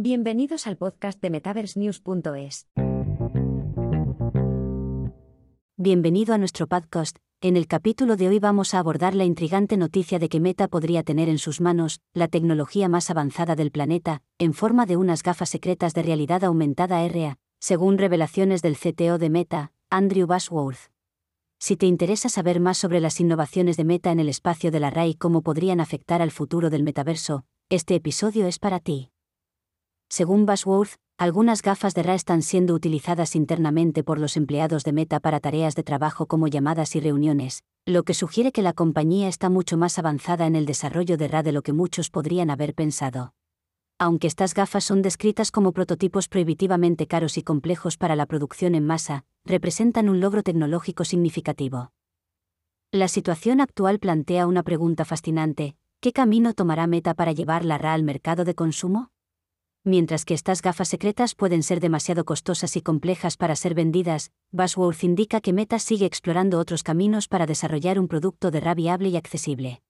Bienvenidos al podcast de MetaverseNews.es. Bienvenido a nuestro podcast. En el capítulo de hoy vamos a abordar la intrigante noticia de que Meta podría tener en sus manos la tecnología más avanzada del planeta, en forma de unas gafas secretas de realidad aumentada RA, según revelaciones del CTO de Meta, Andrew Bashworth. Si te interesa saber más sobre las innovaciones de Meta en el espacio de la RAI y cómo podrían afectar al futuro del metaverso, este episodio es para ti. Según Bashworth, algunas gafas de RA están siendo utilizadas internamente por los empleados de Meta para tareas de trabajo como llamadas y reuniones, lo que sugiere que la compañía está mucho más avanzada en el desarrollo de RA de lo que muchos podrían haber pensado. Aunque estas gafas son descritas como prototipos prohibitivamente caros y complejos para la producción en masa, representan un logro tecnológico significativo. La situación actual plantea una pregunta fascinante, ¿qué camino tomará Meta para llevar la RA al mercado de consumo? Mientras que estas gafas secretas pueden ser demasiado costosas y complejas para ser vendidas, Bashworth indica que Meta sigue explorando otros caminos para desarrollar un producto de RA viable y accesible.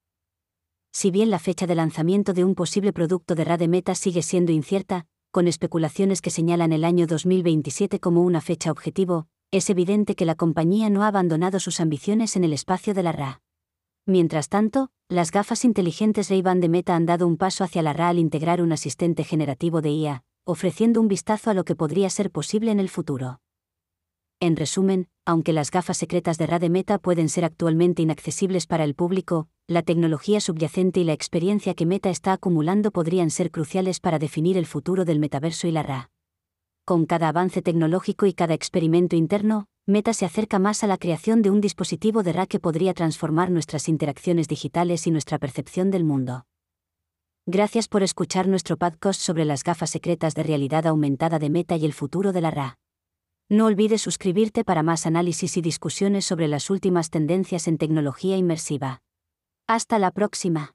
Si bien la fecha de lanzamiento de un posible producto de RA de Meta sigue siendo incierta, con especulaciones que señalan el año 2027 como una fecha objetivo, es evidente que la compañía no ha abandonado sus ambiciones en el espacio de la RA. Mientras tanto, las gafas inteligentes Ray-Ban de Meta han dado un paso hacia la RA al integrar un asistente generativo de IA, ofreciendo un vistazo a lo que podría ser posible en el futuro. En resumen, aunque las gafas secretas de RA de Meta pueden ser actualmente inaccesibles para el público, la tecnología subyacente y la experiencia que Meta está acumulando podrían ser cruciales para definir el futuro del metaverso y la RA. Con cada avance tecnológico y cada experimento interno, Meta se acerca más a la creación de un dispositivo de RA que podría transformar nuestras interacciones digitales y nuestra percepción del mundo. Gracias por escuchar nuestro podcast sobre las gafas secretas de realidad aumentada de Meta y el futuro de la RA. No olvides suscribirte para más análisis y discusiones sobre las últimas tendencias en tecnología inmersiva. Hasta la próxima.